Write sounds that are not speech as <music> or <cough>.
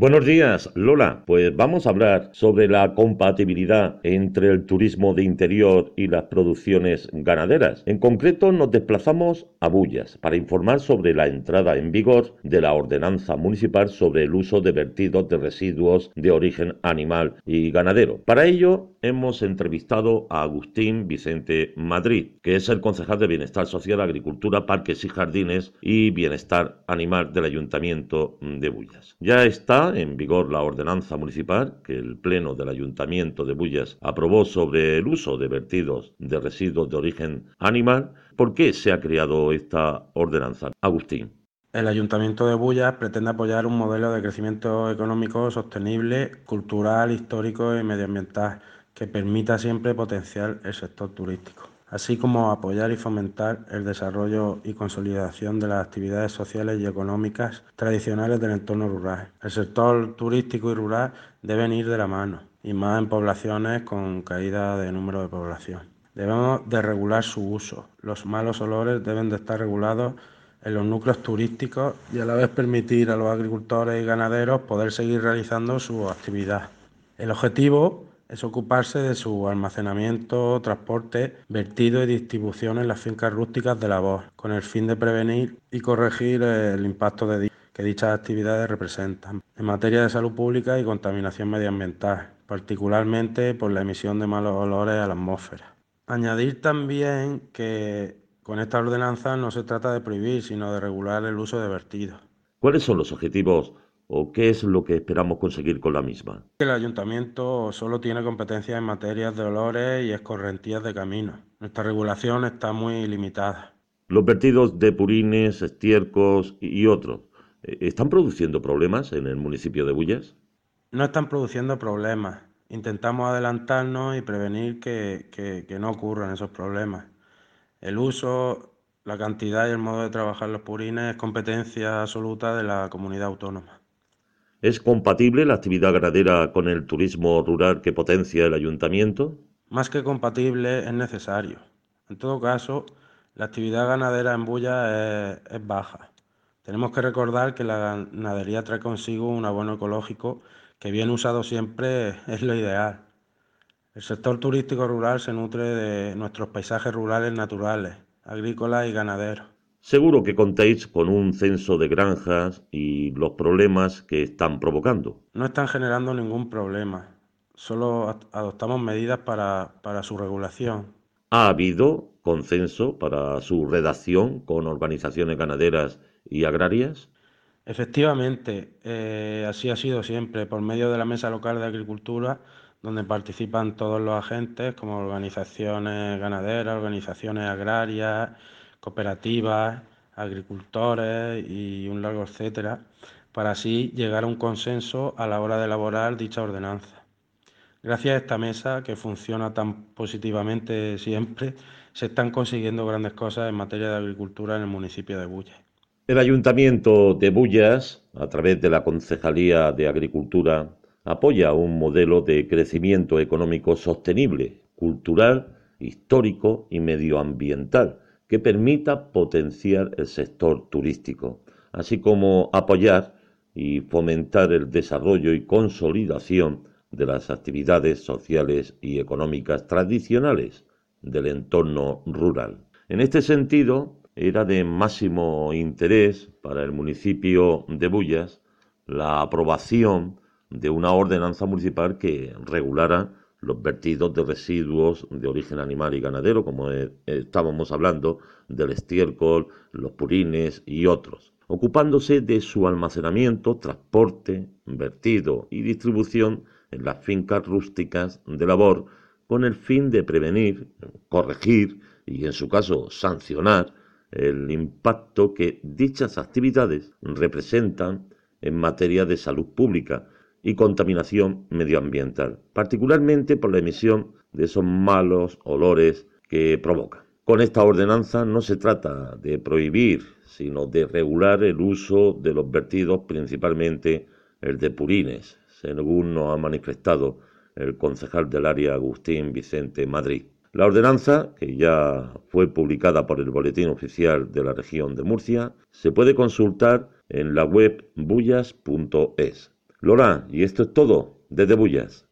Buenos días, Lola. Pues vamos a hablar sobre la compatibilidad entre el turismo de interior y las producciones ganaderas. En concreto, nos desplazamos a Bullas para informar sobre la entrada en vigor de la ordenanza municipal sobre el uso de vertidos de residuos de origen animal y ganadero. Para ello, hemos entrevistado a Agustín Vicente Madrid, que es el concejal de Bienestar Social, Agricultura, Parques y Jardines y Bienestar Animal del Ayuntamiento de Bullas. Ya está en vigor la ordenanza municipal que el Pleno del Ayuntamiento de Bullas aprobó sobre el uso de vertidos de residuos de origen animal. ¿Por qué se ha creado esta ordenanza? Agustín. El Ayuntamiento de Bullas pretende apoyar un modelo de crecimiento económico sostenible, cultural, histórico y medioambiental que permita siempre potenciar el sector turístico así como apoyar y fomentar el desarrollo y consolidación de las actividades sociales y económicas tradicionales del entorno rural. El sector turístico y rural deben ir de la mano, y más en poblaciones con caída de número de población. Debemos de regular su uso. Los malos olores deben de estar regulados en los núcleos turísticos y a la vez permitir a los agricultores y ganaderos poder seguir realizando su actividad. El objetivo es ocuparse de su almacenamiento, transporte, vertido y distribución en las fincas rústicas de la voz, con el fin de prevenir y corregir el impacto que dichas actividades representan en materia de salud pública y contaminación medioambiental, particularmente por la emisión de malos olores a la atmósfera. Añadir también que con esta ordenanza no se trata de prohibir, sino de regular el uso de vertidos. ¿Cuáles son los objetivos o qué es lo que esperamos conseguir con la misma? El ayuntamiento solo tiene competencias en materias de olores y escorrentías de camino. Nuestra regulación está muy limitada. Los vertidos de purines, estiércos y otros, eh, ¿están produciendo problemas en el municipio de Bullas? No están produciendo problemas. Intentamos adelantarnos y prevenir que, que no ocurran esos problemas. El uso, la cantidad y el modo de trabajar los purines es competencia absoluta de la comunidad autónoma. ¿Es compatible la actividad ganadera con el turismo rural que potencia el ayuntamiento? Más que compatible, es necesario. En todo caso, la actividad ganadera en Bulla es, baja. Tenemos que recordar que la ganadería trae consigo un abono ecológico que bien usado siempre <laughs> es lo ideal. El sector turístico rural se nutre de nuestros paisajes rurales naturales, agrícolas y ganaderos. Seguro que contéis con un censo de granjas y los problemas que están provocando. No están generando ningún problema, solo adoptamos medidas para, su regulación. ¿Ha habido consenso para su redacción con organizaciones ganaderas y agrarias? Efectivamente, eh, así ha sido siempre, por medio de la Mesa Local de Agricultura, donde participan todos los agentes, como organizaciones ganaderas, organizaciones agrarias, cooperativas, agricultores y un largo etcétera, para así llegar a un consenso a la hora de elaborar dicha ordenanza. Gracias a esta mesa, que funciona tan positivamente siempre, se están consiguiendo grandes cosas en materia de agricultura en el municipio de Bullas. El Ayuntamiento de Bullas, a través de la Concejalía de Agricultura, apoya un modelo de crecimiento económico sostenible, cultural, histórico y medioambiental, que permita potenciar el sector turístico, así como apoyar y fomentar el desarrollo y consolidación de las actividades sociales y económicas tradicionales del entorno rural. En este sentido, era de máximo interés para el municipio de Bullas la aprobación de una ordenanza municipal que regulara los vertidos de residuos de origen animal y ganadero, como e, estábamos hablando, del estiércol, los purines y otros, ocupándose de su almacenamiento, transporte, vertido y distribución en las fincas rústicas de labor, con el fin de prevenir, corregir y, en su caso, sancionar el impacto que dichas actividades representan en materia de salud pública, y contaminación medioambiental, particularmente por la emisión de esos malos olores que provocan. Con esta ordenanza no se trata de prohibir, sino de regular el uso de los vertidos, principalmente el de purines, según nos ha manifestado el concejal del área Agustín Vicente Madrid. La ordenanza, que ya fue publicada por el Boletín Oficial de la Región de Murcia, se puede consultar en la web bullas.es. Lola, y esto es todo desde Bullas.